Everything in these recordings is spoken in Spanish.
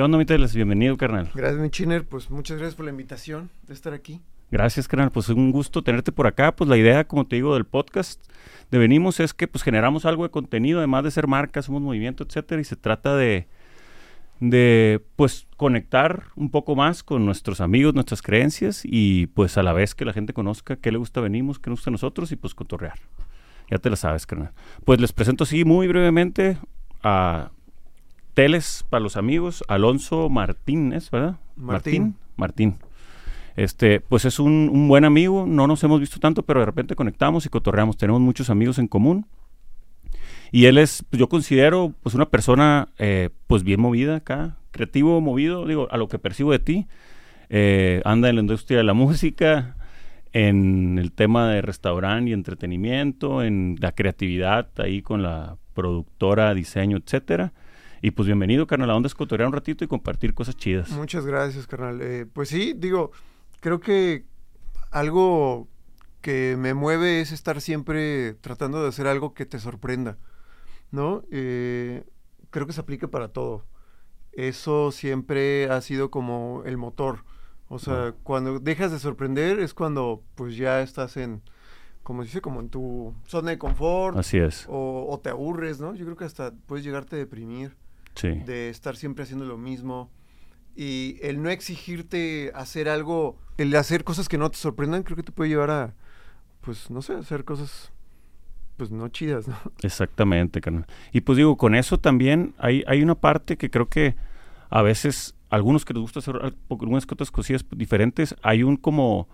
¿Qué onda, mi Teles? Bienvenido, carnal. Gracias, mi Chiner. Pues muchas gracias por la invitación de estar aquí. Gracias, carnal. Pues es un gusto tenerte por acá. Pues la idea, como te digo, del podcast de Venimos es que pues generamos algo de contenido, además de ser marca, somos movimiento, etcétera, y se trata de, de pues conectar un poco más con nuestros amigos, nuestras creencias y pues a la vez que la gente conozca qué le gusta Venimos, qué nos gusta a nosotros y pues cotorrear. Ya te la sabes, carnal. Pues les presento así muy brevemente a Teles para los amigos, Alonso Martínez, ¿verdad? Martín. Martín. Este, pues es un, un, buen amigo, no nos hemos visto tanto, pero de repente conectamos y cotorreamos. Tenemos muchos amigos en común. Y él es, pues yo considero, pues una persona, eh, pues bien movida acá, creativo, movido, digo, a lo que percibo de ti. Eh, anda en la industria de la música, en el tema de restaurante y entretenimiento, en la creatividad ahí con la productora, diseño, etcétera. Y pues bienvenido, carnal, a donde es cotorrear un ratito y compartir cosas chidas. Muchas gracias, carnal. Eh, pues sí, digo, creo que algo que me mueve es estar siempre tratando de hacer algo que te sorprenda, ¿no? Eh, creo que se aplica para todo. Eso siempre ha sido como el motor. O sea, cuando dejas de sorprender es cuando pues ya estás en, como dice, como en tu zona de confort. Así es. O, o, te aburres, ¿no? Yo creo que hasta puedes llegarte a deprimir. Sí. De estar siempre haciendo lo mismo. Y el no exigirte hacer algo, el hacer cosas que no te sorprendan, creo que te puede llevar a, pues, no sé, hacer cosas, pues, no chidas, ¿no? Exactamente, carnal. Y pues digo, con eso también hay, hay una parte que creo que a veces, algunos que les gusta hacer algunas otras cosillas diferentes, hay un como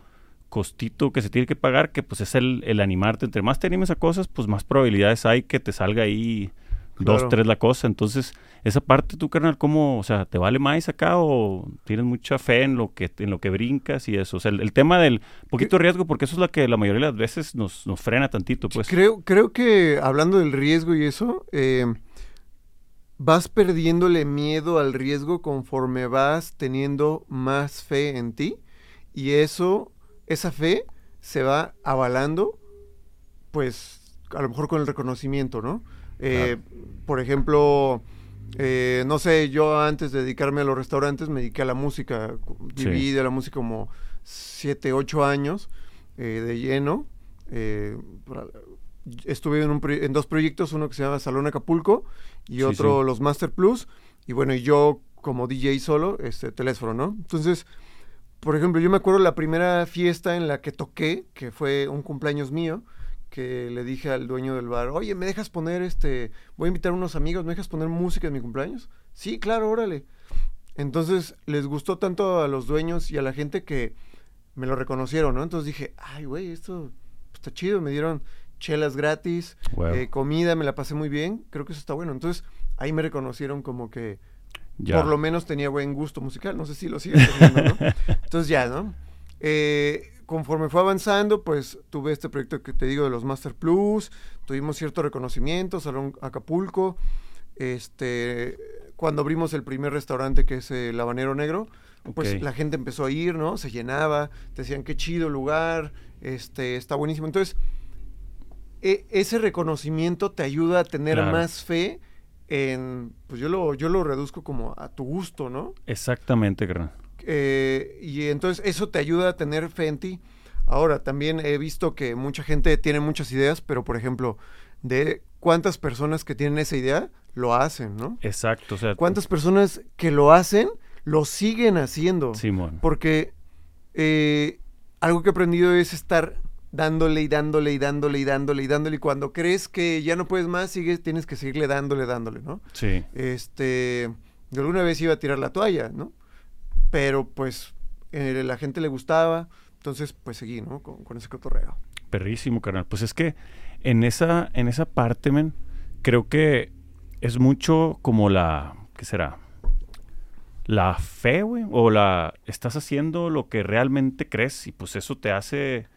costito que se tiene que pagar, que pues es el, el animarte. Entre más te animes a cosas, pues más probabilidades hay que te salga ahí Claro. dos, tres la cosa. Entonces, esa parte tú, carnal, ¿cómo, o sea, te vale más acá o tienes mucha fe en lo que, en lo que brincas y eso? O sea, el, el tema del poquito riesgo, porque eso es lo que la mayoría de las veces nos, nos frena tantito, pues. Creo, creo que hablando del riesgo y eso, eh, vas perdiéndole miedo al riesgo conforme vas teniendo más fe en ti y eso, esa fe se va avalando, pues a lo mejor con el reconocimiento, ¿no? Eh, Claro. Por ejemplo, eh, no sé, yo antes de dedicarme a los restaurantes me dediqué a la música, Sí. viví de la música como 7, 8 años eh, de lleno. estuve en, un en dos proyectos, uno que se llama Salón Acapulco y Sí, otro sí. los Master Plus. Y bueno, y yo como DJ solo, este teléfono, ¿no? Entonces, por ejemplo, yo me acuerdo la primera fiesta en la que toqué, que fue un cumpleaños mío, que le dije al dueño del bar, oye, ¿me dejas poner este, voy a invitar a unos amigos, ¿me dejas poner música en mi cumpleaños? Sí, claro, órale. Entonces, les gustó tanto a los dueños y a la gente que me lo reconocieron, ¿no? Entonces dije, ay, güey, esto está chido, me dieron chelas gratis, eh, comida, me la pasé muy bien, creo que eso está bueno. Entonces, ahí me reconocieron como que Ya. por lo menos tenía buen gusto musical, no sé si lo sigue teniendo, ¿no? Entonces ya, ¿no? Eh, conforme fue avanzando, pues tuve este proyecto que te digo de los Master Plus, tuvimos cierto reconocimiento, Salón Acapulco, este, cuando abrimos el primer restaurante que es el Habanero Negro, pues la gente empezó a ir, ¿no? Se llenaba, te decían qué chido lugar, este, está buenísimo. Entonces, e- ese reconocimiento te ayuda a tener Claro. más fe en, pues yo lo, yo lo reduzco como a tu gusto, ¿no? Exactamente, carnal. Eh, y entonces eso te ayuda a tener fe en ti. Ahora, también he visto que mucha gente tiene muchas ideas, pero por ejemplo, de cuántas personas que tienen esa idea lo hacen, ¿no? Exacto, o sea, ¿Cuántas personas que lo hacen lo siguen haciendo? Simón. Porque eh, algo que he aprendido es estar dándole y dándole y dándole y dándole y dándole. Y cuando crees que ya no puedes más, sigues, tienes que seguirle dándole, dándole, ¿no? Sí. Este, yo alguna vez iba a tirar la toalla, ¿no? Pero pues la gente le gustaba, entonces pues seguí, ¿no? Con, con ese cotorreo. Perrísimo, carnal. Pues es que en esa, en esa parte, men, creo que es mucho como la, ¿qué será? La fe, güey, o la, estás haciendo lo que realmente crees y pues eso te hace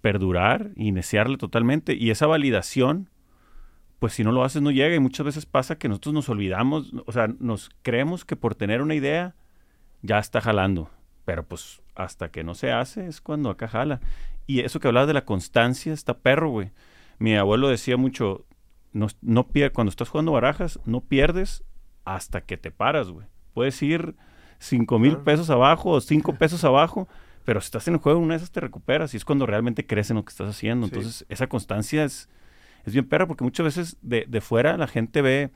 perdurar, iniciarle totalmente y esa validación, pues si no lo haces no llega y muchas veces pasa que nosotros nos olvidamos, o sea, nos creemos que por tener una idea ya está jalando, pero pues hasta que no se hace es cuando acá jala. Y eso que hablabas de la constancia está perro, güey. Mi abuelo decía mucho, no, no pier- cuando estás jugando barajas, no pierdes hasta que te paras, güey. puedes ir cinco mil pesos abajo o cinco pesos abajo, pero si estás en el juego, una de esas te recuperas y es cuando realmente crees en lo que estás haciendo. Entonces, esa constancia es, es bien perra porque muchas veces de, de fuera la gente ve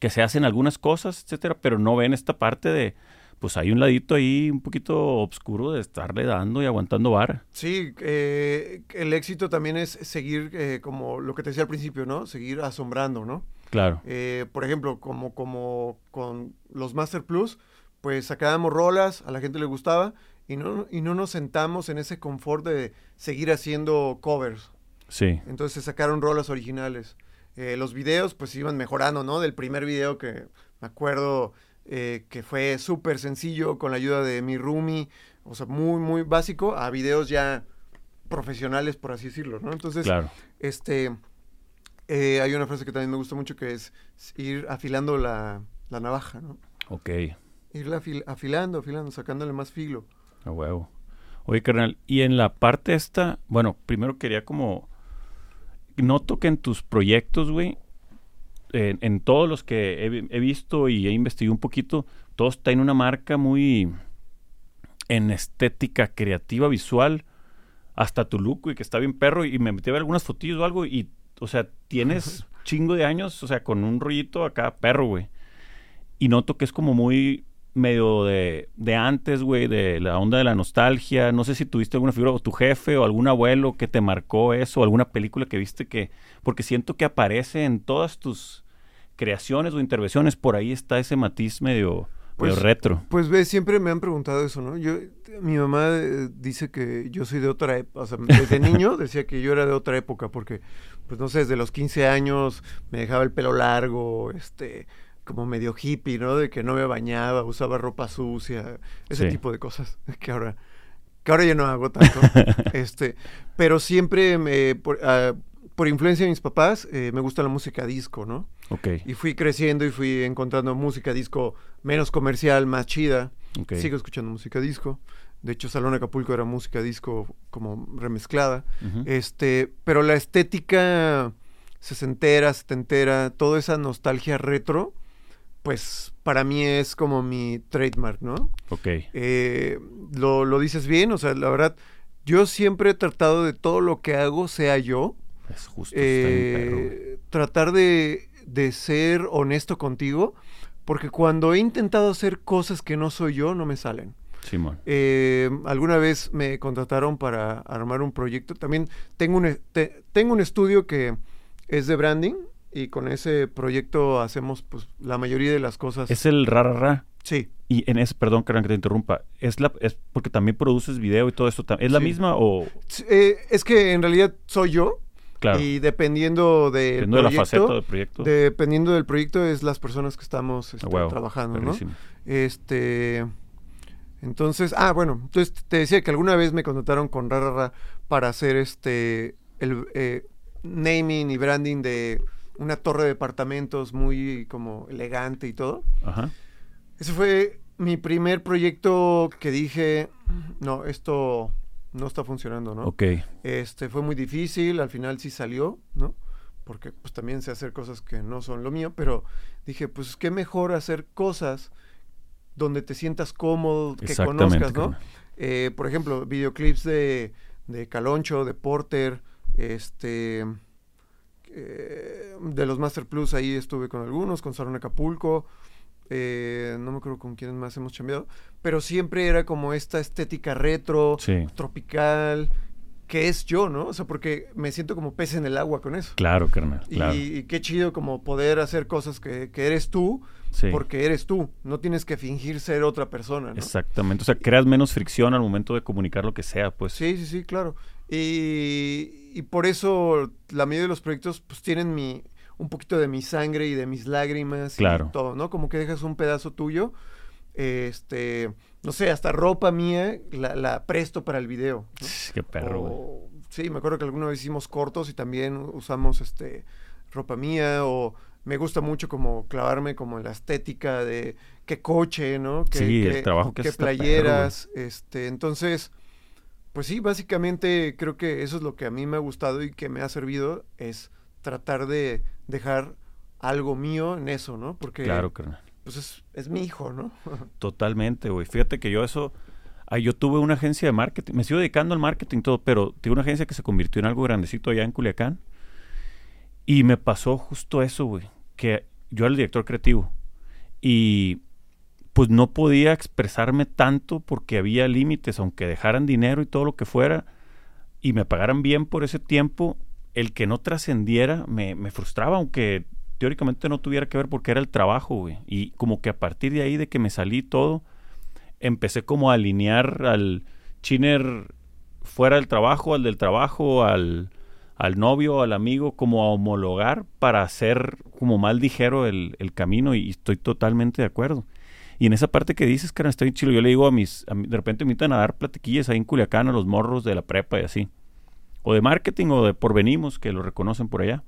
que se hacen algunas cosas, etcétera, pero no ven esta parte de, pues hay un ladito ahí un poquito oscuro de estarle dando y aguantando vara. Sí, eh, el éxito también es seguir, eh, como lo que te decía al principio, ¿no? Seguir asombrando, ¿no? Claro. Eh, por ejemplo, como, como con los Master Plus, pues sacábamos rolas, a la gente le gustaba, y no, y no nos sentamos en ese confort de seguir haciendo covers. Sí. Entonces sacaron rolas originales. Eh, los videos pues iban mejorando, ¿no? Del primer video que me acuerdo eh, que fue súper sencillo con la ayuda de mi roomie, o sea, muy, muy básico, a videos ya profesionales, por así decirlo, ¿no? Entonces, Claro. este, eh, hay una frase que también me gusta mucho que es ir afilando la, la navaja, ¿no? Ok. Irla afil- afilando, afilando, sacándole más filo. A huevo. Oye, carnal, y en la parte esta, bueno, primero quería como. Noto que en tus proyectos, güey, en, en todos los que he, vi- he visto y he investigado un poquito, todos tienen una marca muy en estética creativa, visual, hasta tu look, güey, que está bien perro. Y me metí a ver algunas fotillos o algo, y, o sea, tienes chingo de años, o sea, con un rollito acá, perro, güey. Y noto que es como muy medio de, de antes, güey, de la onda de la nostalgia. No sé si tuviste alguna figura, o tu jefe, o algún abuelo que te marcó eso, o alguna película que viste que. Porque siento que aparece en todas tus creaciones o intervenciones. Por ahí está ese matiz medio, medio Pues, retro. Pues ve, siempre me han preguntado eso, ¿no? Yo, mi mamá eh, dice que yo soy de otra época, o sea, desde niño decía que yo era de otra época, porque, pues no sé, desde los 15 años me dejaba el pelo largo, este, como medio hippie, ¿no? De que no me bañaba, usaba ropa sucia, ese Sí. tipo de cosas que ahora, que ahora ya no hago tanto. este, pero siempre me, por, ah, por influencia de mis papás, eh, me gusta la música disco, ¿no? Ok, Y fui creciendo y fui encontrando música disco menos comercial, más chida. ok. Sigo escuchando música disco. De hecho, Salón Acapulco era música disco como remezclada. Este, pero la estética sesentera, setentera, toda esa nostalgia retro, pues para mí es como mi trademark, ¿no? Ok, Eh, lo, lo dices bien, o sea, la verdad, yo siempre he tratado de todo lo que hago sea yo. es justo. Eh, tratar de, de ser honesto contigo, porque cuando he intentado hacer cosas que no soy yo, no me salen. Simón. Eh, alguna vez me contrataron para armar un proyecto. También tengo un, te- tengo un estudio que es de branding y con ese proyecto hacemos pues la mayoría de las cosas. Es el ra, ra, ra. Sí, Y en ese, perdón, que te interrumpa, es la, es porque también produces video y todo esto. ¿Es la Sí. misma o...? Eh, es que en realidad soy yo Claro, y dependiendo del dependiendo de la faceta del proyecto. dependiendo del proyecto es las personas que estamos este, A huevo, trabajando, ¿no? perrísimo. Este. Entonces, ah, bueno, entonces te decía que alguna vez me contrataron con Rarara para hacer este. El eh, naming y branding de una torre de departamentos muy como elegante y todo. Ajá. Ese fue mi primer proyecto que dije, no, esto no está funcionando, ¿no? Ok. Este fue muy difícil, al final sí salió, ¿no? Porque pues también sé hacer cosas que no son lo mío, pero dije, pues qué mejor hacer cosas donde te sientas cómodo, que conozcas, ¿no? Eh, por ejemplo, videoclips de, de Caloncho, de Porter, este eh, de los Master Plus ahí estuve con algunos, con Salón Acapulco, eh, no me acuerdo con quiénes más hemos chambeado, pero siempre era como esta estética retro, Sí, tropical, que es yo, ¿no? O sea, porque me siento como pez en el agua con eso. claro, carnal. Claro. Y, y qué chido como poder hacer cosas que, que eres tú, Sí. porque eres tú. No tienes que fingir ser otra persona, ¿no? Exactamente. O sea, creas menos fricción al momento de comunicar lo que sea, pues. Sí, sí, sí, claro. Y, y por eso la mayoría de los proyectos pues tienen mi un poquito de mi sangre y de mis lágrimas Claro. y todo, ¿no? Como que dejas un pedazo tuyo. Este, no sé, hasta ropa mía la, la presto para el video. ¿no? Qué perro. O- sí, me acuerdo que alguna vez hicimos cortos y también usamos este ropa mía o me gusta mucho como clavarme como en la estética de qué coche, ¿no? Que, Sí, el trabajo que hace está perro, playeras, este, entonces pues sí, básicamente creo que eso es lo que a mí me ha gustado y que me ha servido es tratar de dejar algo mío en eso, ¿no? Porque Claro, carnal. pues es, es mi hijo, ¿no? Totalmente, güey. Fíjate que yo eso... yo tuve una agencia de marketing. Me sigo dedicando al marketing y todo, pero tuve una agencia que se convirtió en algo grandecito allá en Culiacán. Y me pasó justo eso, güey. Que yo era el director creativo. Y pues no podía expresarme tanto porque había límites, aunque dejaran dinero y todo lo que fuera, y me pagaran bien por ese tiempo, el que no trascendiera me, me frustraba, aunque teóricamente no tuviera que ver porque era el trabajo, güey. Y como que a partir de ahí, de que me salí todo, empecé como a alinear al chiner fuera del trabajo, al del trabajo, al, al novio, al amigo, como a homologar para hacer como más ligero el, camino y estoy totalmente de acuerdo. Y en esa parte que dices, cara, está bien chido. Yo le digo a mis, de repente me invitan a dar platiquillas ahí en Culiacán a los morros de la prepa y así. O de marketing o de porvenimos, que lo reconocen por allá.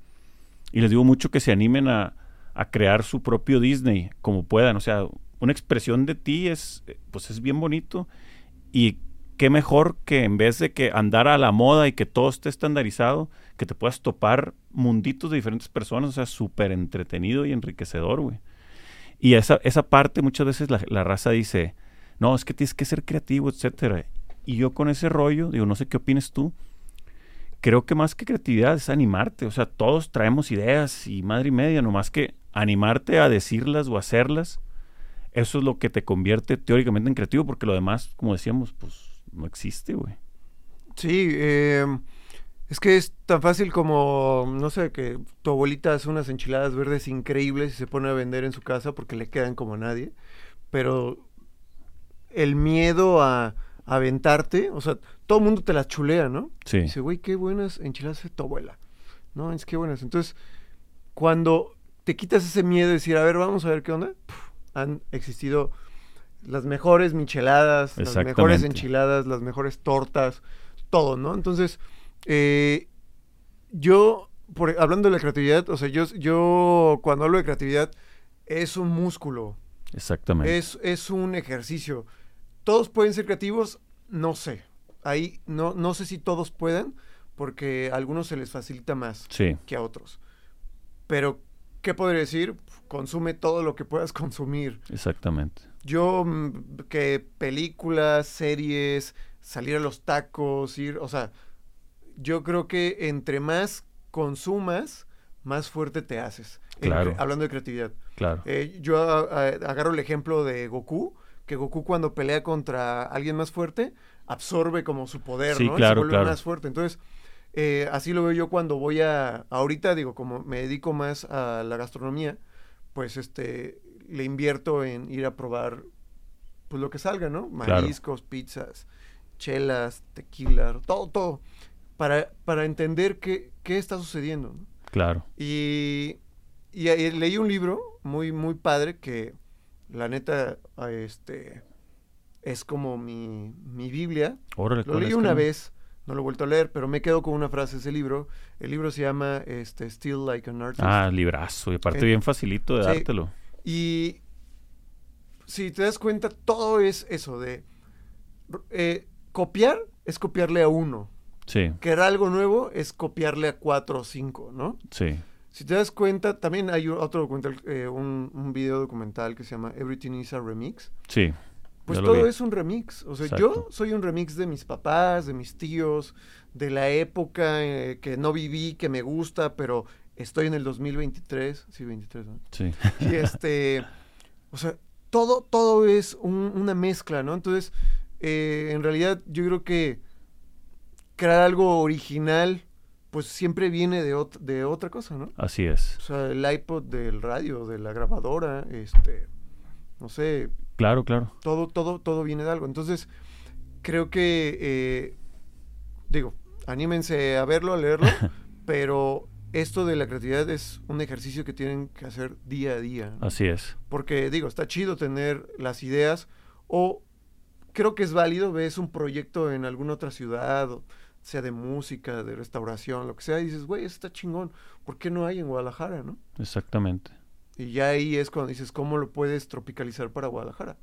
Y les digo mucho que se animen a, a crear su propio Disney como puedan. O sea, una expresión de ti es, eh, pues es bien bonito. Y qué mejor que en vez de que andar a la moda y que todo esté estandarizado, que te puedas topar munditos de diferentes personas. O sea, súper entretenido y enriquecedor, güey. Y esa, esa parte muchas veces la, la raza dice, no, es que tienes que ser creativo, etcétera. Y yo con ese rollo, digo, no sé qué opines tú, creo que más que creatividad es animarte. O sea, todos traemos ideas y madre y media, nomás que animarte a decirlas o hacerlas, eso es lo que te convierte teóricamente en creativo, porque lo demás, como decíamos, pues no existe, güey. Sí, eh, es que es tan fácil como, no sé, que tu abuelita hace unas enchiladas verdes increíbles y se pone a vender en su casa porque le quedan como a nadie, pero el miedo a, a aventarte, o sea, todo el mundo te las chulea, ¿no? Sí, Dice, güey, qué buenas enchiladas hace tu abuela. No, es que buenas. Entonces, cuando te quitas ese miedo de decir, a ver, vamos a ver qué onda, puf, han existido las mejores micheladas, las mejores enchiladas, las mejores tortas, todo, ¿no? Entonces, eh, yo, por, hablando de la creatividad, o sea, yo, yo cuando hablo de creatividad, es un músculo, exactamente. es, es un ejercicio. ¿Todos pueden ser creativos? No sé. Ahí no, no sé si todos pueden, porque a algunos se les facilita más Sí, que a otros. Pero, ¿qué podría decir? Consume todo lo que puedas consumir. exactamente. Yo, mm, que películas, series, salir a los tacos, ir, o sea, yo creo que entre más consumas, más fuerte te haces. Claro. hablando de creatividad. Claro. Eh, yo a- a- agarro el ejemplo de Goku, que Goku cuando pelea contra alguien más fuerte, absorbe como su poder, Sí, ¿no? Y claro, se vuelve claro. más fuerte. Entonces, eh, así lo veo yo cuando voy a, ahorita digo, como me dedico más a la gastronomía, pues este, le invierto en ir a probar, pues lo que salga, ¿no? Claro. Mariscos, pizzas, chelas, tequila, todo, todo, para, para entender qué, qué está sucediendo, ¿no? Claro. Y, y, eh, leí un libro muy, muy padre que la neta, este, es como mi, mi Biblia. Órale, Lo ¿cuál leí una vez, no lo he vuelto a leer, pero me quedo con una frase de ese libro. El libro se llama este, Still Like an Artist. Ah, librazo. Y aparte Eh, bien facilito de sí. dártelo. Y si te das cuenta, todo es eso de eh, copiar es copiarle a uno. Sí, Crear algo nuevo es copiarle a cuatro o cinco, ¿no? sí. Si te das cuenta, también hay otro documental, eh, un, un video documental que se llama Everything is a Remix. Sí. Pues todo vi. es un remix. O sea, Exacto. yo soy un remix de mis papás, de mis tíos, de la época eh, que no viví, que me gusta, pero estoy en el 2023. Sí, 23, ¿no? Sí. Y este, o sea, todo, todo es un- una mezcla, ¿no? Entonces, eh, en realidad yo creo que crear algo original, pues siempre viene de, ot- de otra cosa, ¿no? Así es. O sea, el iPod del radio, de la grabadora, este, no sé, Claro, claro. todo, todo, todo viene de algo. Entonces, creo que, eh, digo, anímense a verlo, a leerlo, pero esto de la creatividad es un ejercicio que tienen que hacer día a día. ¿no? Así es. Porque, digo, está chido tener las ideas o creo que es válido, ves un proyecto en alguna otra ciudad, o sea de música, de restauración, lo que sea, y dices, güey, eso está chingón, ¿por qué no hay en Guadalajara, no? Exactamente. Y ya ahí es cuando dices, ¿cómo lo puedes tropicalizar para Guadalajara?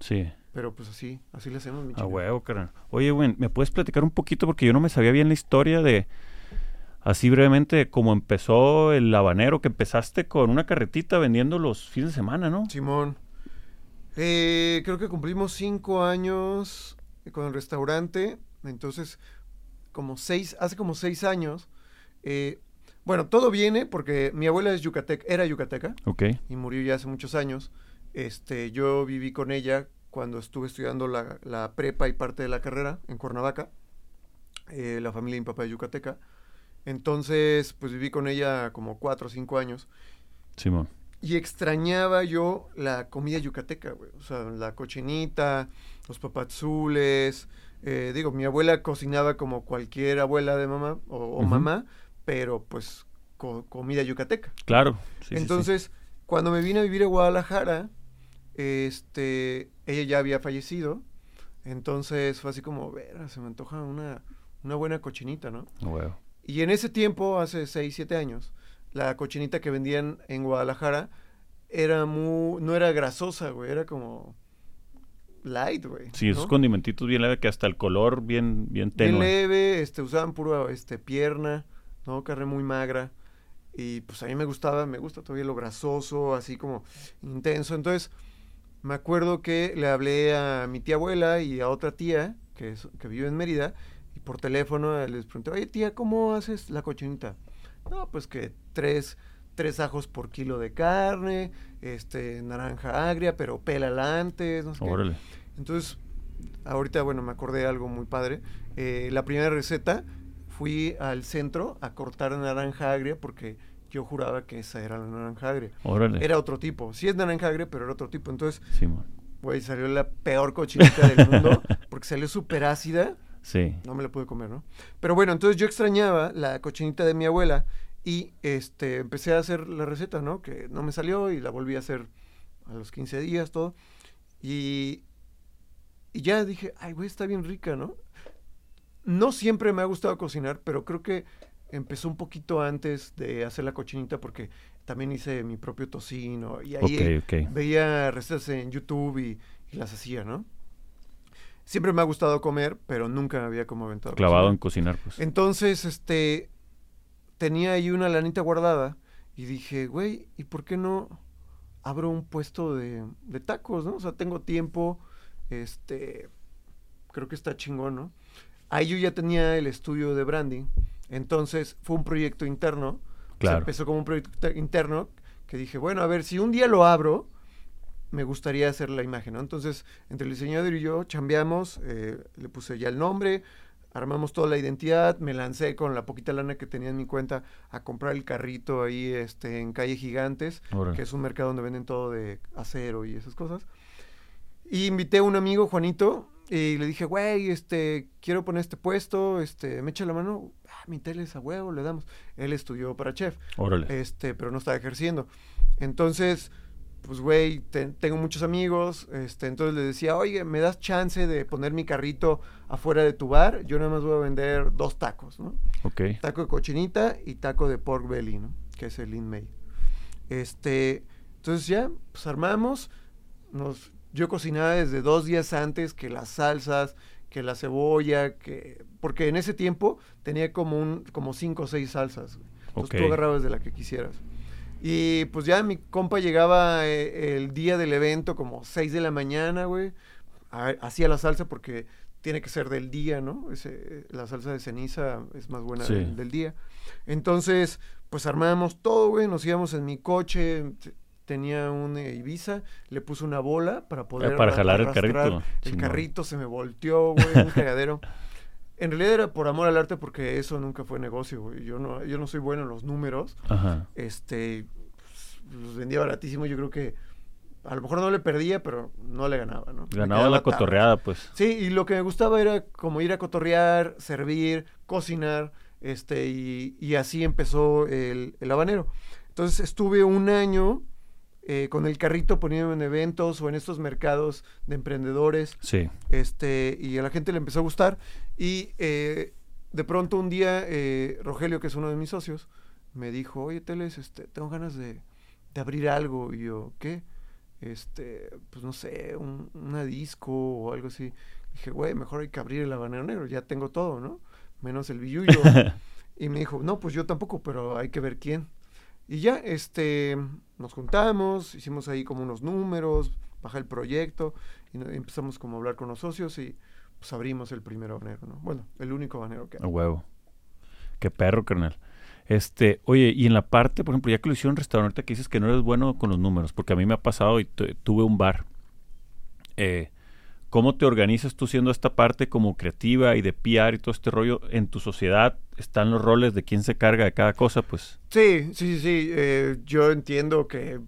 Sí. Pero pues así, así le hacemos, mi A chingada. huevo, carnal. Oye, güey, ¿me puedes platicar un poquito? Porque yo no me sabía bien la historia de... así brevemente, cómo empezó el habanero, que empezaste con una carretita vendiendo los fines de semana, ¿no? Simón. Eh, creo que cumplimos cinco años con el restaurante. Entonces, como seis, hace como seis años. eh, bueno, todo viene porque mi abuela es yucateca, era yucateca Ok. y murió ya hace muchos años. Este, yo viví con ella cuando estuve estudiando la, la prepa y parte de la carrera en Cuernavaca. Eh, la familia de mi papá es yucateca. Entonces, pues viví con ella como cuatro o cinco años. Simón. Y extrañaba yo la comida yucateca, güey. O sea, la cochinita, los papazules. Eh, digo, mi abuela cocinaba como cualquier abuela de mamá o, o mamá, pero pues co- comida yucateca. Claro. Sí, sí, sí. Entonces, cuando me vine a vivir a Guadalajara, este, ella ya había fallecido. Entonces fue así como, ver, se me antoja una, una buena cochinita, ¿no? Huevo. Y en ese tiempo, hace 6, 7 años, la cochinita que vendían en Guadalajara era muy, no era grasosa, güey, era como light, güey. Sí, esos ¿no? condimentitos bien leve que hasta el color bien, bien Bien tenue. leve, este, usaban puro, este, pierna, ¿no? Carne muy magra. Y pues a mí me gustaba, me gusta todavía lo grasoso, así como intenso. Entonces, me acuerdo que le hablé a mi tía abuela y a otra tía que, es- que vive en Mérida. Y por teléfono les pregunté, oye tía, ¿cómo haces la cochinita? No, pues que tres, tres ajos por kilo de carne, este, naranja agria, pero pélala antes, no sé qué. Órale. Entonces, ahorita, bueno, me acordé de algo muy padre. Eh, la primera receta, fui al centro a cortar naranja agria porque yo juraba que esa era la naranja agria. Órale. Era otro tipo. Sí es naranja agria, pero era otro tipo. Entonces, güey, salió la peor cochinita del mundo porque salió súper ácida. Sí. No me la pude comer, ¿no? Pero bueno, entonces yo extrañaba la cochinita de mi abuela y este empecé a hacer la receta, ¿no? Que no me salió y la volví a hacer a los 15 días, todo. Y, y ya dije, ay, güey, está bien rica, ¿no? No siempre me ha gustado cocinar, pero creo que empezó un poquito antes de hacer la cochinita porque también hice mi propio tocino y ahí Ok, ok. veía recetas en YouTube y, y las hacía, ¿no? Siempre me ha gustado comer, pero nunca me había como aventado. Clavado en cocinar, pues. Entonces, este, tenía ahí una lanita guardada y dije, güey, ¿y por qué no abro un puesto de, de tacos, no? O sea, tengo tiempo, este, creo que está chingón, ¿no? Ahí yo ya tenía el estudio de branding, entonces fue un proyecto interno. O sea, Claro. empezó como un proyecto interno que dije, bueno, a ver, si un día lo abro, me gustaría hacer la imagen, ¿no? Entonces, entre el diseñador y yo chambeamos, eh, le puse ya el nombre, armamos toda la identidad, me lancé con la poquita lana que tenía en mi cuenta a comprar el carrito ahí este, en Calle Gigantes, Órale. que es un mercado donde venden todo de acero y esas cosas. Y invité a un amigo, Juanito, y le dije, güey, este, quiero poner este puesto, este, me echa la mano, ah, mi tele es a huevo, le damos. Él estudió para chef Órale. este, pero no estaba ejerciendo. Entonces, pues, güey, te- tengo muchos amigos, este, entonces le decía, oye, ¿me das chance de poner mi carrito afuera de tu bar? Yo nada más voy a vender dos tacos, ¿no? Ok. Taco de cochinita y taco de pork belly, ¿no? Que es el Lean May. Este, entonces ya, pues armamos, nos, yo cocinaba desde dos días antes que las salsas, que la cebolla, que, porque en ese tiempo tenía como un, como cinco o seis salsas, güey. Entonces Ok. tú agarrabas de la que quisieras. Y pues ya mi compa llegaba eh, el día del evento como 6 de la mañana, güey. ha- Hacía la salsa porque tiene que ser del día, ¿no? Ese, la salsa de ceniza es más buena Sí. del, del día. Entonces, pues armábamos todo, güey. Nos íbamos en mi coche. Tenía un eh, Ibiza, le puse una bola para poder Eh, para jalar el carrito. El carrito se me volteó, güey, un cagadero. En realidad era por amor al arte porque eso nunca fue negocio, güey. Yo no, yo no soy bueno en los números Ajá. este pues, los vendía baratísimo yo creo que a lo mejor no le perdía pero no le ganaba no Ganaba la cotorreada, pues. sí y lo que me gustaba era como ir a cotorrear servir cocinar este y, y así empezó el, el habanero entonces estuve un año eh, con el carrito poniéndome en eventos o en estos mercados de emprendedores Sí. este, y a la gente le empezó a gustar. Y eh, de pronto un día, eh, Rogelio, que es uno de mis socios, me dijo, oye, Teles, este, tengo ganas de, de abrir algo. Y yo, ¿qué? Este, pues no sé, un, una disco o algo así. Dije, güey, mejor hay que abrir el habanero negro, ya tengo todo, ¿no? Menos el billuyo. Y me dijo, no, pues yo tampoco, pero hay que ver quién. Y ya, este, nos juntamos, hicimos ahí como unos números, baja el proyecto, y empezamos como a hablar con los socios y pues abrimos el primer banero, ¿no? Bueno, el único banero que A huevo. Qué perro, carnal. Este, oye, y en la parte, por ejemplo, ya que lo hicieron en restaurante, que dices que no eres bueno con los números, porque a mí me ha pasado y tu- tuve un bar. Eh, ¿Cómo te organizas tú siendo esta parte como creativa y de PR y todo este rollo en tu sociedad? ¿Están los roles de quién se carga de cada cosa? Pues, Sí, sí, sí, sí. eh, yo entiendo que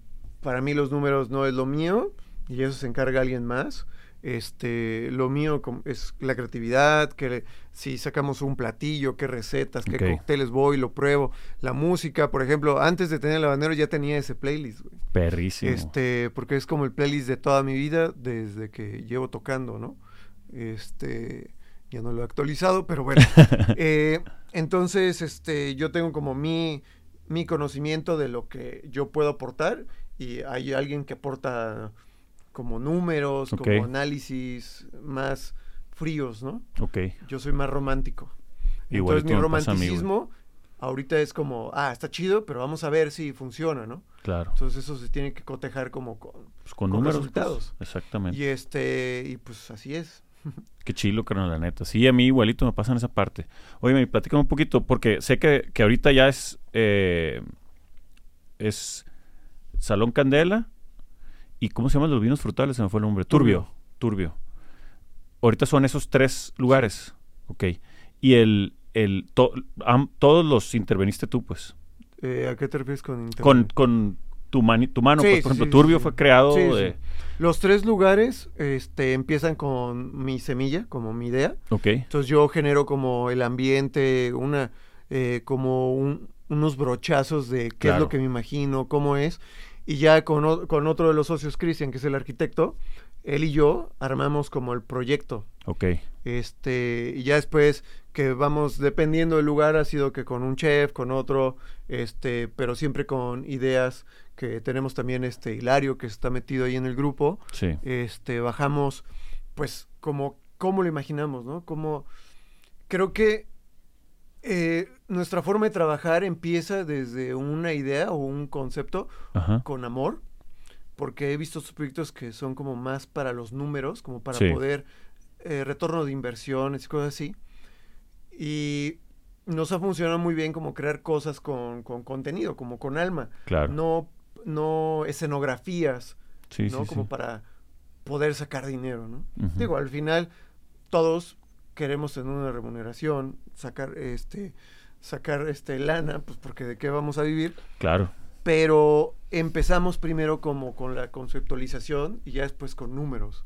para mí los números no es lo mío y eso se encarga alguien más. Este, lo mío es la creatividad, que si sacamos un platillo, qué recetas, qué Ok. cócteles voy, lo pruebo. La música, por ejemplo, antes de tener el habanero ya tenía ese playlist, güey. perrísimo. Este, porque es como el playlist de toda mi vida desde que llevo tocando, ¿no? Este, ya no lo he actualizado, pero bueno. Eh, entonces, este, yo tengo como mi, mi conocimiento de lo que yo puedo aportar y hay alguien que aporta como números, como análisis más fríos, ¿no? ok. Yo soy más romántico. Igualito Entonces mi mí, romanticismo ahorita es como, ah, está chido, pero vamos a ver si funciona, ¿no? Claro. Entonces eso se tiene que cotejar como con... Pues con, con números. pues, resultados. exactamente. Y este, y pues así es. Qué chilo, carnal, la neta. Sí, a mí igualito me pasa en esa parte. Oye, me un poquito, porque sé que, que ahorita ya es, eh, es Salón Candela y ¿cómo se llaman los vinos frutales? Se me fue el nombre. Turbio. Turbio. Ahorita son esos tres lugares. Ok. Y el, el to- am- todos los interveniste tú, pues. Eh, ¿A qué te refieres con Con, con tu, mani- tu mano, Sí, pues, por ejemplo, sí, Turbio sí. fue creado de... sí. Los tres lugares este, empiezan con mi semilla, como mi idea. Ok. Entonces yo genero como el ambiente, una, eh, como un- unos brochazos de qué es lo que me imagino, cómo es. Y ya con, con otro de los socios, Cristian, que es el arquitecto, él y yo armamos como el proyecto. Ok. Este, y ya después que vamos, dependiendo del lugar, ha sido que con un chef, con otro, este, pero siempre con ideas que tenemos también este Hilario que está metido ahí en el grupo. Sí. Este, bajamos, pues, como, cómo lo imaginamos, ¿no? Como, creo que eh, nuestra forma de trabajar empieza desde una idea o un concepto Ajá. con amor, porque he visto proyectos que son como más para los números, como para Sí. poder eh, retorno de inversiones y cosas así. Y nos ha funcionado muy bien como crear cosas con, con contenido, como con alma, Claro. no, no escenografías, sí, ¿no? sí, como para poder sacar dinero, ¿no? Digo, al final todos queremos tener una remuneración, sacar este sacar este lana, pues porque de qué vamos a vivir, Claro. pero empezamos primero como con la conceptualización y ya después con números.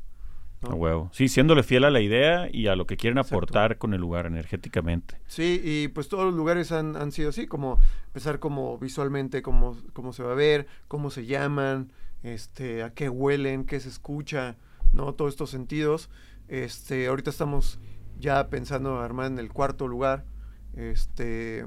¿no? A huevo. Sí, siéndole fiel a la idea y a lo que quieren Exacto. aportar con el lugar energéticamente. Sí, y pues todos los lugares han, han sido así, como empezar como visualmente cómo, cómo se va a ver, cómo se llaman, este, a qué huelen, qué se escucha, ¿no? Todos estos sentidos. Este, ahorita estamos ya pensando armar en el cuarto lugar. Este,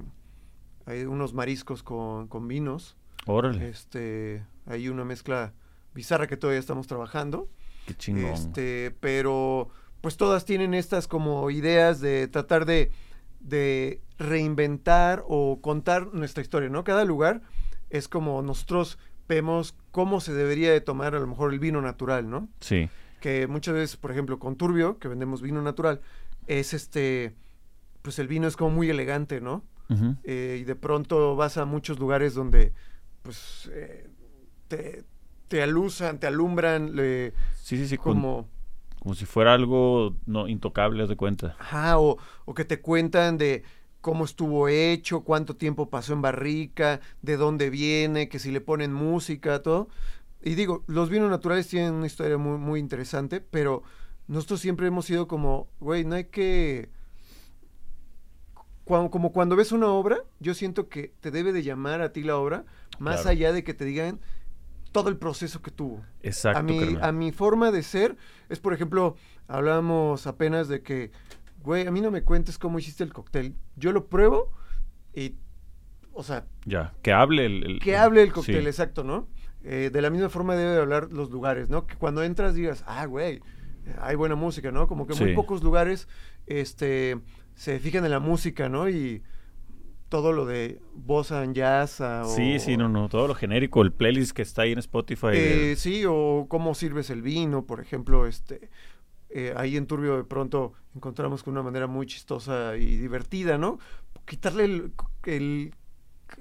hay unos mariscos con, con vinos. Órale. Este, hay una mezcla bizarra que todavía estamos trabajando. Qué chingón. Este, pero pues todas tienen estas como ideas de tratar de, de reinventar o contar nuestra historia, ¿no? Cada lugar es como nosotros vemos cómo se debería de tomar a lo mejor el vino natural, ¿no? Sí. Que muchas veces, por ejemplo, con Turbio, que vendemos vino natural, es este, pues el vino es como muy elegante, ¿no? Eh, y de pronto vas a muchos lugares donde, pues, eh, te, te alusan, te alumbran, le, Sí, sí, sí. con- como... como si fuera algo no intocable, haz de cuenta. Ajá, o, o que te cuentan de cómo estuvo hecho, cuánto tiempo pasó en barrica, de dónde viene, que si le ponen música, todo. Y digo, los vinos naturales tienen una historia muy, muy interesante, pero nosotros siempre hemos sido como, güey, no hay que... Cuando, como cuando ves una obra, yo siento que te debe de llamar a ti la obra, más Claro. allá de que te digan todo el proceso que tuvo Exacto, a mi, carnal. a mi forma de ser es, por ejemplo, hablábamos apenas de que, güey, a mí no me cuentes cómo hiciste el cóctel. Yo lo pruebo y, o sea, Ya. Que hable el... el- que hable el cóctel, sí. exacto, ¿no? Eh, de la misma forma debe de hablar los lugares, ¿no? Que cuando entras digas, ah, güey, hay buena música, ¿no? Como que muy pocos lugares este, se fijan en la música, ¿no? Y todo lo de bossa and jazz. ah, o- Sí, sí, no, no, todo lo genérico, el playlist que está ahí en Spotify. Eh, sí, o cómo sirves el vino, por ejemplo, este eh, ahí en Turbio de pronto encontramos con una manera muy chistosa y divertida, ¿no? Quitarle el, el-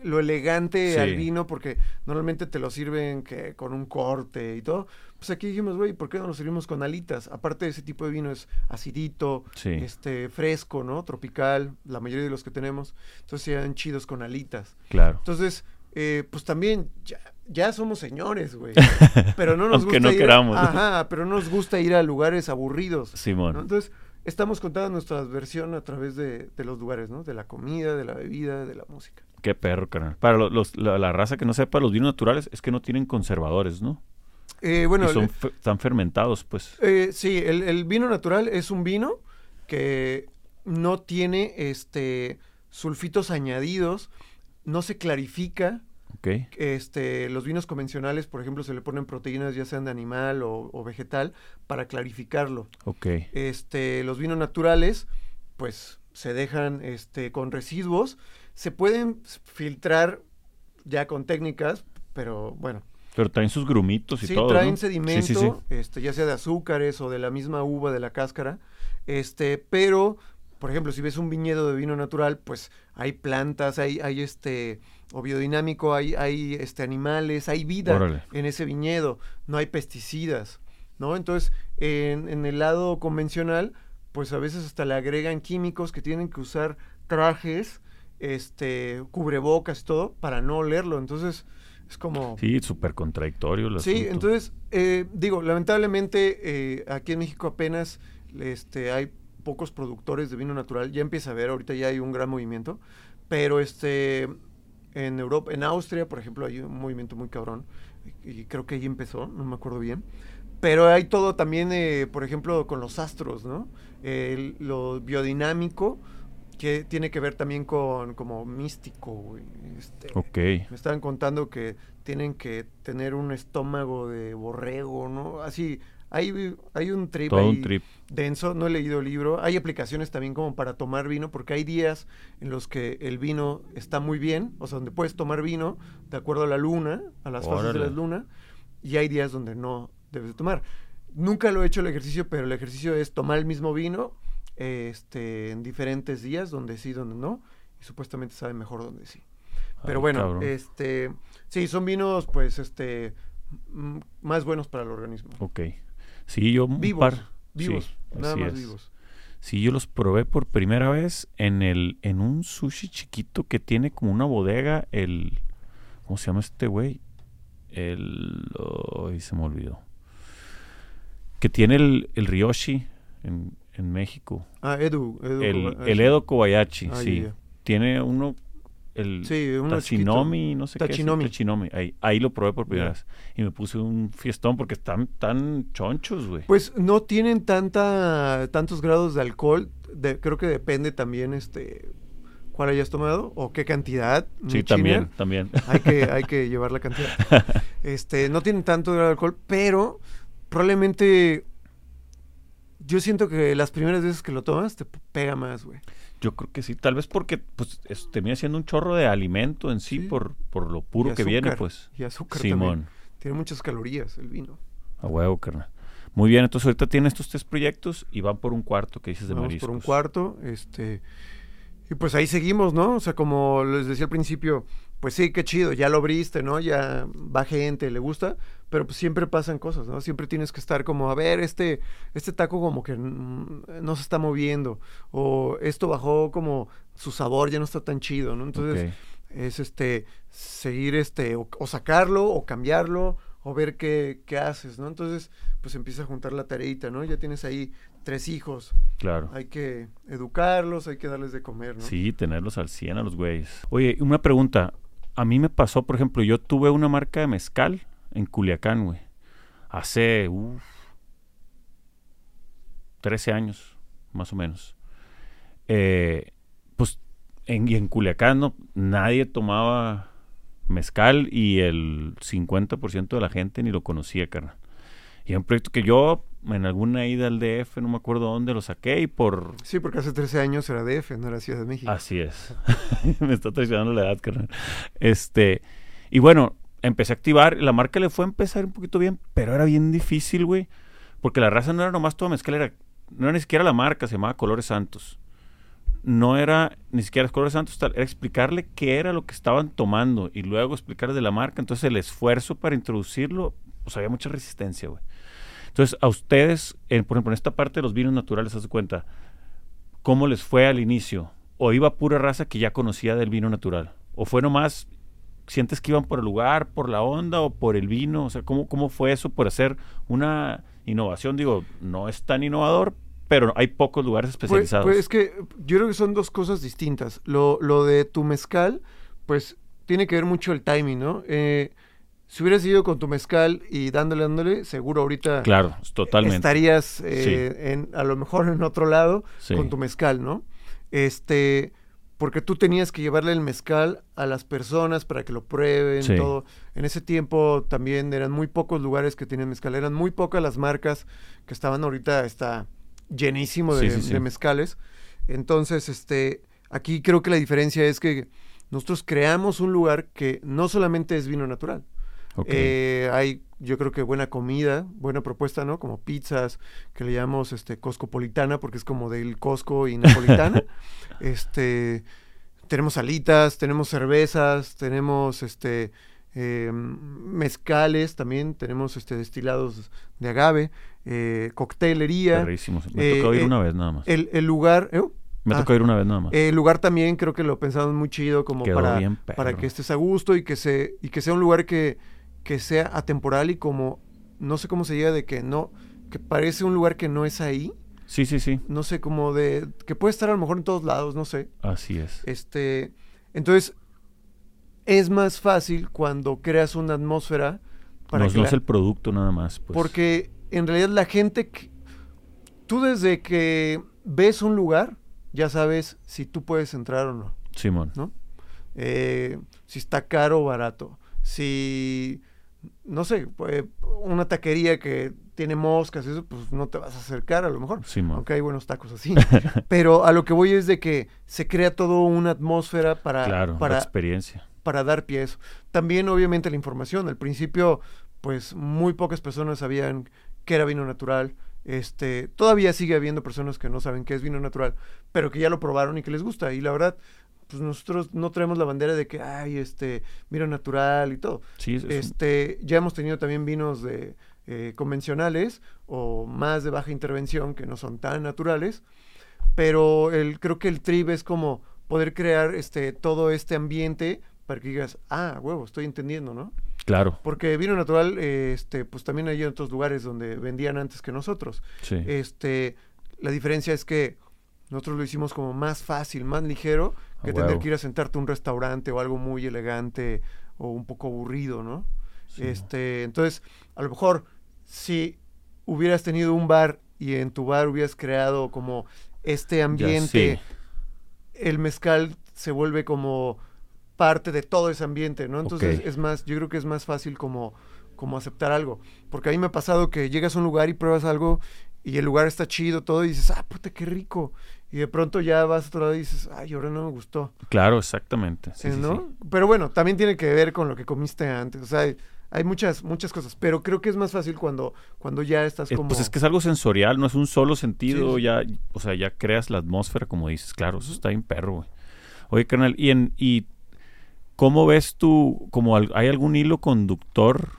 lo elegante Sí. al vino porque normalmente te lo sirven que con un corte y todo. Pues aquí dijimos, güey, ¿por qué no lo servimos con alitas? Aparte ese tipo de vino es acidito, Sí. este fresco, ¿no? Tropical, la mayoría de los que tenemos. Entonces sean chidos con alitas. Claro. Entonces, eh, pues también ya, ya somos señores, güey. Pero no nos gusta no ir, queramos. Ajá, pero no nos gusta ir a lugares aburridos. Simón. ¿no? Entonces, estamos contando nuestra versión a través de, de los lugares, ¿no? De la comida, de la bebida, de la música. Qué perro, carnal. Para lo- los- la, la raza que no sepa, los vinos naturales es que no tienen conservadores, ¿no? Eh, bueno, y son fe- están fermentados, pues. eh, sí, el, el vino natural es un vino que no tiene este sulfitos añadidos, no se clarifica, Ok. este, los vinos convencionales, por ejemplo, se le ponen proteínas ya sean de animal o, o vegetal para clarificarlo. Ok. Este, los vinos naturales, pues se dejan este, con residuos. Se pueden filtrar ya con técnicas, pero bueno, Pero traen sus grumitos y sí todo. traen ¿no? sedimento, Sí, sí, sí. Este, ya sea de azúcares o de la misma uva de la cáscara. Este, pero, por ejemplo, si ves un viñedo de vino natural, pues hay plantas, hay, hay este, o biodinámico, hay, hay este, animales, hay vida Órale. en ese viñedo, no hay pesticidas, ¿no? Entonces, en, en el lado convencional, pues a veces hasta le agregan químicos que tienen que usar trajes, este, cubrebocas y todo, para no olerlo. Entonces, es como... Sí, súper contradictorio. el Sí, asunto. entonces, eh, digo, lamentablemente eh, aquí en México apenas este, hay pocos productores de vino natural, ya empieza a haber, ahorita ya hay un gran movimiento, pero este, en Europa, en Austria, por ejemplo, hay un movimiento muy cabrón, y, creo que ahí empezó, no me acuerdo bien, pero hay todo también, eh, por ejemplo, con los astros, ¿no? El- lo biodinámico, que tiene que ver también con como místico, güey, este, Ok. me estaban contando que tienen que tener un estómago de borrego, ¿no? Así, hay, hay un trip Todo ahí un trip. denso, no he leído el libro. Hay aplicaciones también como para tomar vino, porque hay días en los que el vino está muy bien, o sea, donde puedes tomar vino de acuerdo a la luna, a las fases de la Órale. luna, y hay días donde no debes de tomar. Nunca lo he hecho el ejercicio, pero el ejercicio es tomar el mismo vino este, en diferentes días, donde sí, donde no, y supuestamente sabe mejor donde sí. Pero Ay, bueno, cabrón. este, sí, son vinos, pues, este, más buenos para el organismo. Ok. Sí, yo Vivos, par. vivos, Sí, nada más es. vivos. Sí, yo los probé por primera vez en el en un sushi chiquito que tiene como una bodega el ¿cómo se llama este güey? El ay, se me olvidó. Que tiene el, el Ryoshi en, en México. Ah, Edu, Edu. El, Kobayashi. el Edo Kobayashi, Ah, sí. Tiene uno el Sí, uno Tachinomi, no sé Tachinomi. qué es. Tachinomi. Ahí, ahí lo probé por primera vez. Y me puse un fiestón porque están tan chonchos, güey. Pues no tienen tanta, tantos grados de alcohol. de- creo que depende también este cuál hayas tomado o qué cantidad. sí, también, también. Hay que, hay que llevar la cantidad. Este, no tienen tanto grado de alcohol, pero probablemente yo siento que las primeras veces que lo tomas te pega más, güey. Yo creo que sí, tal vez porque pues es- termina siendo un chorro de alimento en sí, Sí. por, por lo puro que viene, pues. Y azúcar Simón, también. Tiene muchas calorías el vino. a huevo, carnal. Muy bien, entonces ahorita tiene estos tres proyectos y van por un cuarto que dices de Vamos mariscos. por un cuarto, este y pues ahí seguimos, ¿no? O sea, como les decía al principio, pues sí, qué chido, ya lo abriste, ¿no? Ya va gente, le gusta, pero pues siempre pasan cosas, ¿no? Siempre tienes que estar como, a ver, este este taco como que no se está moviendo o esto bajó como su sabor ya no está tan chido, ¿no? Entonces, es este seguir este o, o sacarlo o cambiarlo o ver qué, qué haces, ¿no? Entonces, pues empieza a juntar la tareita, ¿no? Ya tienes ahí tres hijos, Claro. hay que educarlos, hay que darles de comer, ¿no? Sí, tenerlos al 100 a los güeyes. Oye, una pregunta. A mí me pasó, por ejemplo, yo tuve una marca de mezcal en Culiacán, güey. Hace, uf, 13 años, más o menos. Eh, pues, en, Culiacán no, nadie tomaba mezcal y el 50% de la gente ni lo conocía, carnal. Y era un proyecto que yo en alguna ida al DF, no me acuerdo dónde, lo saqué y por... Sí, porque hace 13 años era DF, no era Ciudad de México. Así es. me está traicionando la edad, carnal. Este, y bueno, empecé a activar, la marca le fue a empezar un poquito bien, pero era bien difícil, güey, porque la raza no era nomás toda mezcal, era, no era ni siquiera la marca, se llamaba Colores Santos. No era ni siquiera Colores Santos, tal, era explicarle qué era lo que estaban tomando y luego explicarles de la marca. Entonces el esfuerzo para introducirlo, pues había mucha resistencia, güey. Entonces, a ustedes, en, por ejemplo, en esta parte de los vinos naturales, haz cuenta, ¿cómo les fue al inicio? ¿O iba pura raza que ya conocía del vino natural? ¿O fue nomás, sientes que iban por el lugar, por la onda o por el vino? O sea, ¿cómo, cómo fue eso por hacer una innovación? Digo, no es tan innovador, pero hay pocos lugares Pues, especializados. pues es que yo creo que son dos cosas distintas. Lo, lo de tu mezcal, pues tiene que ver mucho el timing, ¿no? Eh, si hubieras ido con tu mezcal y dándole, dándole, seguro ahorita claro, totalmente. estarías eh, en, a lo mejor en otro lado Sí. con tu mezcal, ¿no? Este, porque tú tenías que llevarle el mezcal a las personas para que lo prueben, Sí. todo. En ese tiempo también eran muy pocos lugares que tenían mezcal, eran muy pocas las marcas que estaban ahorita, está llenísimo de, de mezcales. Entonces, este, aquí creo que la diferencia es que nosotros creamos un lugar que no solamente es vino natural. Eh, hay, yo creo que buena comida, buena propuesta, ¿no? Como pizzas, que le llamamos este coscopolitana, porque es como del Costco y napolitana. este, tenemos alitas, tenemos cervezas, tenemos este eh, mezcales también, tenemos este destilados de agave, eh, coctelería. Perrísimo. Me eh, tocó ir eh, una vez nada más. El, el lugar, ¿eh? Me ah. tocó ir una vez nada más. El lugar también creo que lo pensamos muy chido como Quedó para, bien para que estés a gusto y que se y que sea un lugar que, que sea atemporal y como no sé cómo se llega de que no que parece un lugar que no es ahí, Sí, sí, sí. no sé como de que puede estar a lo mejor en todos lados, no sé. Así es. Este, entonces es más fácil cuando creas una atmósfera para no, que no la- es el producto nada más. Pues. porque en realidad la gente, que- tú desde que ves un lugar, ya sabes si tú puedes entrar o no, Simón. ¿no? Eh, si está caro o barato, si, no sé, pues, una taquería que tiene moscas, eso, pues no te vas a acercar a lo mejor. Simón. Aunque hay buenos tacos así. Pero a lo que voy es de que se crea toda una atmósfera para, Claro, la para, experiencia. para dar pie a eso. También, obviamente, la información. Al principio, pues muy pocas personas sabían qué era vino natural. Este, todavía sigue habiendo personas que no saben qué es vino natural, pero que ya lo probaron y que les gusta. Y la verdad, pues nosotros no traemos la bandera de que ay, este, vino natural y todo. Sí, es, un- Este, ya hemos tenido también vinos de eh, convencionales o más de baja intervención que no son tan naturales, pero el, creo que el trip es como poder crear este todo este ambiente para que digas, ah, huevo, estoy entendiendo, ¿no? claro. Porque vino natural, eh, este, pues también hay otros lugares donde vendían antes que nosotros. Sí. Este, la diferencia es que nosotros lo hicimos como más fácil, más ligero, que tener que ir a sentarte a un restaurante o algo muy elegante o un poco aburrido, ¿no? Sí. Este, entonces, a lo mejor si hubieras tenido un bar y en tu bar hubieras creado como este ambiente, sí. el mezcal se vuelve como parte de todo ese ambiente, ¿no? Entonces es más, yo creo que es más fácil como, como aceptar algo. Porque a mí me ha pasado que llegas a un lugar y pruebas algo y el lugar está chido, todo, y dices, ah, puta, qué rico. Y de pronto ya vas a otro lado y dices, ay, ahora no me gustó. Claro, exactamente. Sí, sí, ¿no? sí. Pero bueno, también tiene que ver con lo que comiste antes. O sea, hay, hay muchas, muchas cosas. Pero creo que es más fácil cuando, cuando ya estás Eh, como. Pues es que es algo sensorial, no es un solo sentido, ya, o sea, ya creas la atmósfera, como dices, claro, eso está bien perro, güey. Oye, carnal, ¿y, en, y cómo ves tú, como al- hay algún hilo conductor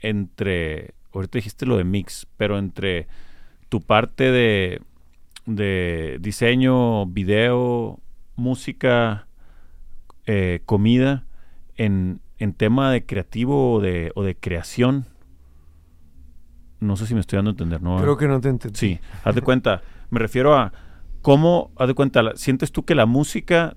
entre, ahorita dijiste lo de mix, pero entre tu parte de, de diseño, video, música, eh, comida, en, en tema de creativo o de, o de creación? No sé si me estoy dando a entender, ¿no? Creo que no te entendí. Sí, haz de cuenta, me refiero a cómo, haz de cuenta, ¿sientes tú que la música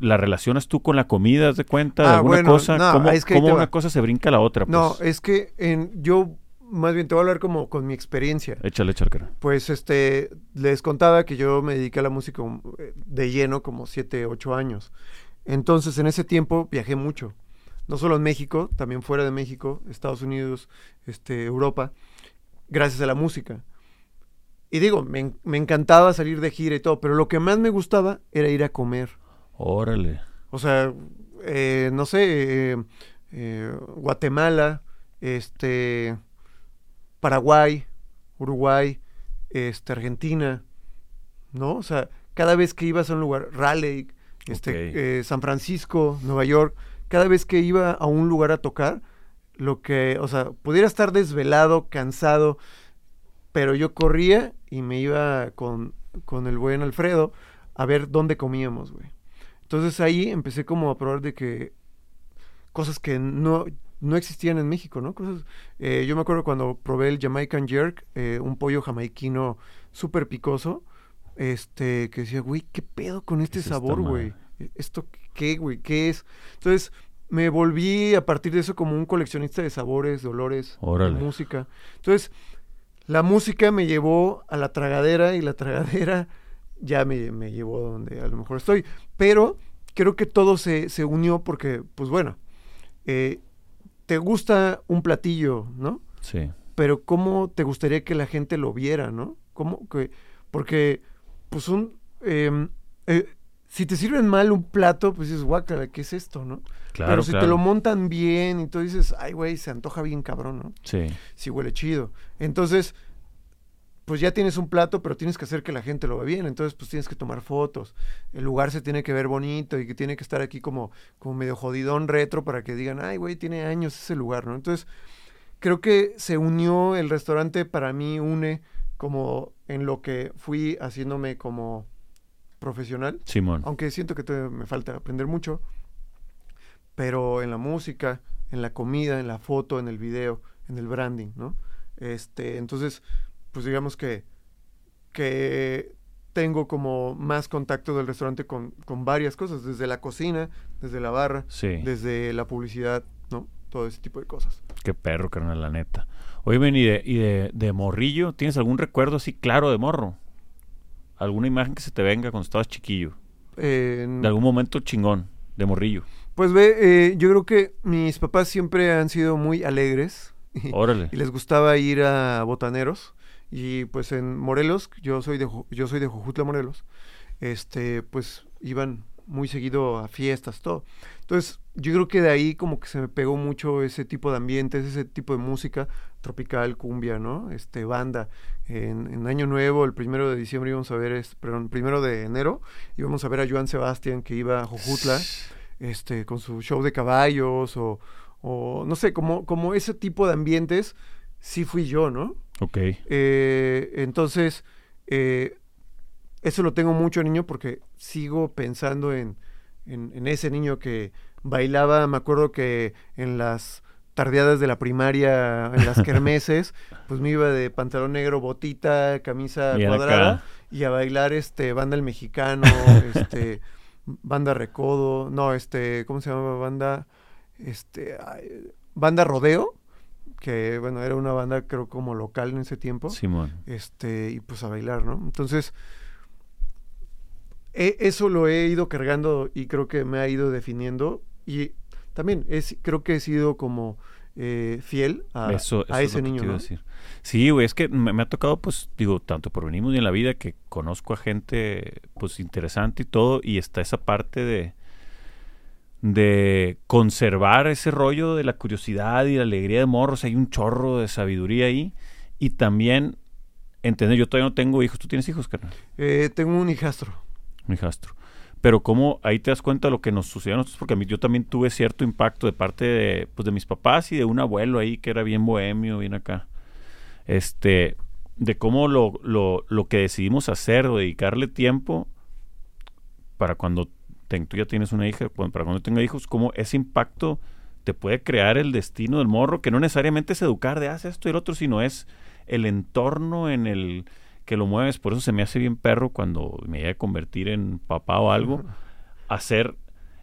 la relacionas tú con la comida, haz de cuenta, de Ah, alguna bueno, cosa? no, ¿Cómo, es que cómo una va. cosa se brinca a la otra? No, Pues? es que en, yo más bien te voy a hablar como con mi experiencia. Échale, cara. Pues este, les contaba que yo me dediqué a la música um, de lleno como 7, 8 años. Entonces en ese tiempo viajé mucho. No solo en México, también fuera de México, Estados Unidos, este, Europa. gracias a la música. Y digo, me, me encantaba salir de gira y todo, pero lo que más me gustaba era ir a comer. Órale. O sea, eh, no sé, eh, eh, Guatemala, este, Paraguay, Uruguay, este, Argentina, ¿no? O sea, cada vez que ibas a un lugar, Raleigh, este, eh, San Francisco, Nueva York, cada vez que iba a un lugar a tocar, lo que, o sea, pudiera estar desvelado, cansado, pero yo corría y me iba con, con el buen Alfredo a ver dónde comíamos, güey. Entonces ahí empecé como a probar de que cosas que no, no existían en México, ¿no? Eh, yo me acuerdo cuando probé el Jamaican Jerk, eh, un pollo jamaiquino súper picoso, este, que decía, güey, ¿qué pedo con este es sabor, güey? madre? ¿Esto qué, güey? ¿Qué es? Entonces me volví a partir de eso como un coleccionista de sabores, de olores, de música. Entonces, la música me llevó a la tragadera y la tragadera ya me, me llevó donde a lo mejor estoy. Pero creo que todo se, se unió porque, pues bueno, eh, te gusta un platillo, ¿no? Sí. Pero ¿cómo te gustaría que la gente lo viera, ¿no? ¿Cómo que...? Porque, pues un... em, eh, si te sirven mal un plato, pues dices, guácala, ¿qué es esto, no? Claro, Pero si claro. te lo montan bien y tú dices, ay, güey, se antoja bien cabrón, ¿no? Sí. sí huele chido. Entonces, pues ya tienes un plato, pero tienes que hacer que la gente lo vea bien. Entonces, pues tienes que tomar fotos. El lugar se tiene que ver bonito y que tiene que estar aquí como, como medio jodidón retro para que digan, ay, güey, tiene años ese lugar, ¿no? Entonces, creo que se unió el restaurante, para mí une como en lo que fui haciéndome como profesional Simón. aunque siento que todavía me falta aprender mucho, pero en la música, en la comida, en la foto, en el video, en el branding, ¿no? Este, entonces, pues digamos que, que tengo como más contacto del restaurante con, con varias cosas, desde la cocina, desde la barra, Sí. desde la publicidad, ¿no? Todo ese tipo de cosas. Qué perro, carnal, la neta. Oye, ven, y de, y de, de morrillo, ¿tienes algún recuerdo así claro de morro? ¿Alguna imagen que se te venga cuando estabas chiquillo? Eh, De algún momento chingón, de morrillo. pues ve, eh, yo creo que mis papás siempre han sido muy alegres. y- Órale. y les gustaba ir a botaneros y pues en Morelos yo soy de yo soy de Jujutla Morelos este pues iban muy seguido a fiestas todo. Entonces yo creo que de ahí como que se me pegó mucho ese tipo de ambientes ese tipo de música tropical cumbia no este banda. En, en año nuevo el primero de diciembre íbamos a ver es perdón primero de enero íbamos a ver a Joan Sebastián que iba a Jujutla este, con su show de caballos o, o no sé, como, como ese tipo de ambientes, sí fui yo, ¿no? Ok. Eh, entonces, eh, eso lo tengo mucho niño porque sigo pensando en, en, en ese niño que bailaba, me acuerdo que en las tardeadas de la primaria, en las kermeses, pues me iba de pantalón negro, botita, camisa Y cuadrada y a bailar este banda el mexicano, este banda recodo, no, este, ¿cómo se llama? Banda este ay, banda rodeo, que bueno, era una banda creo como local en ese tiempo. Simón. Este, y pues a bailar, ¿no? Entonces, e- eso lo he ido cargando y creo que me ha ido definiendo. Y también es, creo que he sido como eh, fiel a, eso, a eso es ese que niño, a decir. Sí, güey, es que me, me ha tocado, pues, digo, tanto por venimos y en la vida que conozco a gente, pues, interesante y todo, y está esa parte de de conservar ese rollo de la curiosidad y la alegría de morros, hay un chorro de sabiduría ahí, y también entender, yo todavía no tengo hijos, ¿tú tienes hijos, carnal? Eh, tengo un hijastro. mi hijastro. Pero cómo ahí te das cuenta de lo que nos sucedió a nosotros, porque a mí yo también tuve cierto impacto de parte de, pues, de mis papás y de un abuelo ahí que era bien bohemio, bien acá. Este, de cómo lo, lo, lo que decidimos hacer dedicarle tiempo para cuando ten- tú ya tienes una hija, para cuando tenga hijos, cómo ese impacto te puede crear el destino del morro, que no necesariamente es educar de haz esto y el otro, sino es el entorno en el que lo mueves. Por eso se me hace bien perro cuando me llegue a convertir en papá o algo, hacer,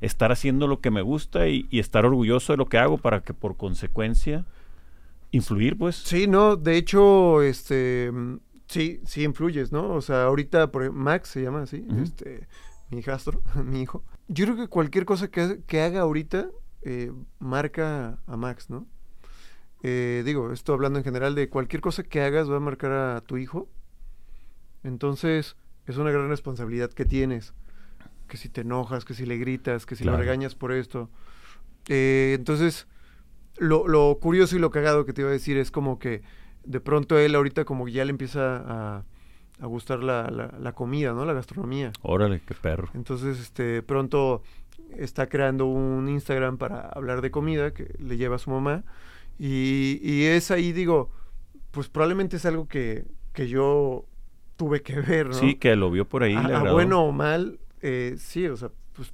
estar haciendo lo que me gusta y, y estar orgulloso de lo que hago para que por consecuencia influir, pues. Sí, no, de hecho, este, mm, sí, sí influyes, ¿no? O sea, ahorita, por Max se llama así, este, mi hijastro, mi hijo. Yo creo que cualquier cosa que, que haga ahorita eh, marca a Max, ¿no? eh, digo, esto hablando en general de cualquier cosa que hagas va a marcar a tu hijo. Entonces, es una gran responsabilidad que tienes. Que si te enojas, que si le gritas, que si Claro. lo regañas por esto. Eh, entonces, lo, lo curioso y lo cagado que te iba a decir es como que de pronto él ahorita como que ya le empieza a, a gustar la, la- la comida, ¿no? La gastronomía. Órale, qué perro. Entonces, este, pronto está creando un Instagram para hablar de comida que le lleva a su mamá. Y, y es ahí, digo, pues probablemente es algo que, que yo tuve que ver, ¿no? Sí, que lo vio por ahí, a, le a agradó. bueno o mal, eh, sí, o sea, pues,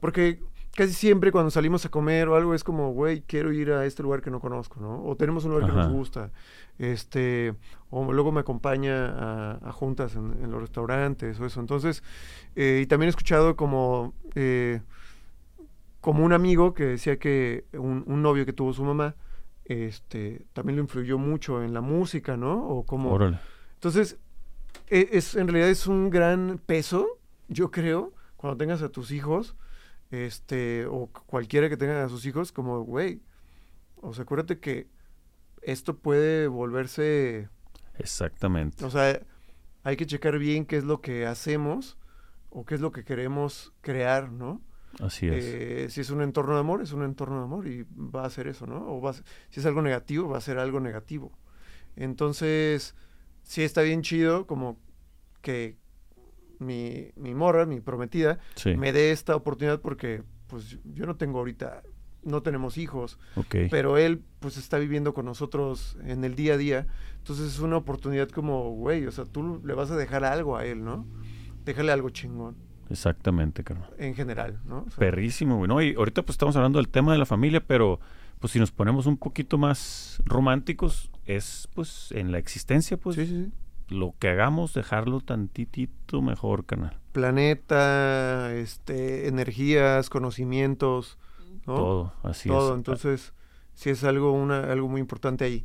porque casi siempre cuando salimos a comer o algo es como, güey, quiero ir a este lugar que no conozco, ¿no? O tenemos un lugar que nos gusta, este, o luego me acompaña a, a juntas en, en los restaurantes o eso. Entonces, eh, y también he escuchado como, eh, como un amigo que decía que un, un novio que tuvo su mamá, este, también lo influyó mucho en la música, ¿no? O como... Órale. Entonces, e- es, en realidad es un gran peso, yo creo, cuando tengas a tus hijos, este, o cualquiera que tenga a sus hijos, como, güey, o sea, acuérdate que esto puede volverse, Exactamente. o sea, hay que checar bien qué es lo que hacemos o qué es lo que queremos crear, ¿no? Así es. Eh, si es un entorno de amor, es un entorno de amor y va a ser eso, ¿no? O va a ser- si es algo negativo, va a ser algo negativo. Entonces, sí está bien chido como que mi, mi morra, mi prometida, sí. me dé esta oportunidad porque pues yo no tengo ahorita, no tenemos hijos, pero él pues está viviendo con nosotros en el día a día. Entonces es una oportunidad como, güey, o sea, tú le vas a dejar algo a él, ¿no? Déjale algo chingón, Exactamente, carnal. en general, ¿no? O sea, Perrísimo, güey. ¿no? Y ahorita pues estamos hablando del tema de la familia, pero pues si nos ponemos un poquito más románticos, es pues en la existencia, pues sí, sí, sí. Lo que hagamos, dejarlo tantitito mejor, carnal. planeta, este, energías, conocimientos, ¿no? Todo, así Todo, es. entonces sí es algo una algo muy importante ahí.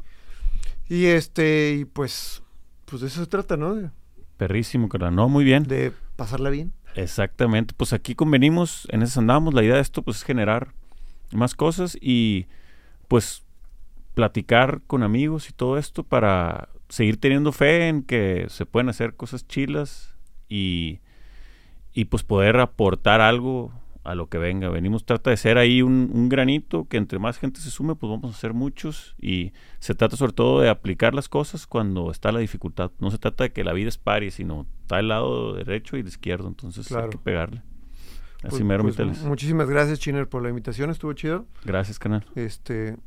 Y este y pues pues de eso se trata, ¿no? De, Perrísimo, carnal. No, muy bien. de pasarla bien. Exactamente. Pues aquí convenimos, en eso andamos. La idea de esto pues es generar más cosas y pues platicar con amigos y todo esto para seguir teniendo fe en que se pueden hacer cosas chilas y, y pues poder aportar algo a lo que venga. Venimos, trata de ser ahí un, un granito que entre más gente se sume, pues vamos a hacer muchos y se trata sobre todo de aplicar las cosas cuando está la dificultad. No se trata de que la vida es pari, sino está el lado derecho y el izquierdo, entonces Claro. hay que pegarle. Así Pues- mero, pues, muchísimas gracias, Chiner, por la invitación, estuvo chido. Gracias, canal. Este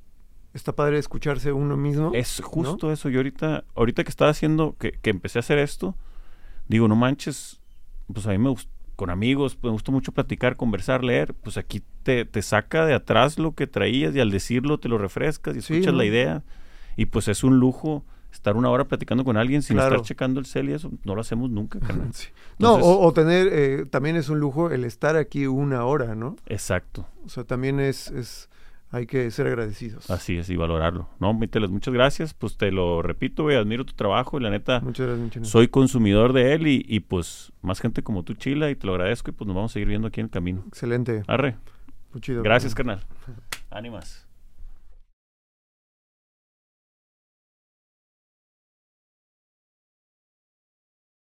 está padre escucharse uno mismo. Es justo eso. Yo ahorita, ahorita que estaba haciendo, que, que empecé a hacer esto, digo, no manches, pues a mí me gusta, con amigos, pues me gusta mucho platicar, conversar, leer, pues aquí te, te saca de atrás lo que traías y al decirlo te lo refrescas y Sí, escuchas ¿no? la idea. Y pues es un lujo estar una hora platicando con alguien sin Claro. estar checando el cel y eso, no lo hacemos nunca, carnal. Sí. No, Entonces- o, o tener, eh, también es un lujo el estar aquí una hora, ¿no? Exacto, O sea, también es, es hay que ser agradecidos. así es, y valorarlo. No, mi teles, muchas gracias, pues te lo repito, güey, admiro tu trabajo y la neta... Muchas gracias, soy consumidor de él y, y, pues más gente como tú, Chila, y te lo agradezco y pues nos vamos a seguir viendo aquí en el camino. Excelente. Arre, Muy chido. gracias, carnal. Ánimas.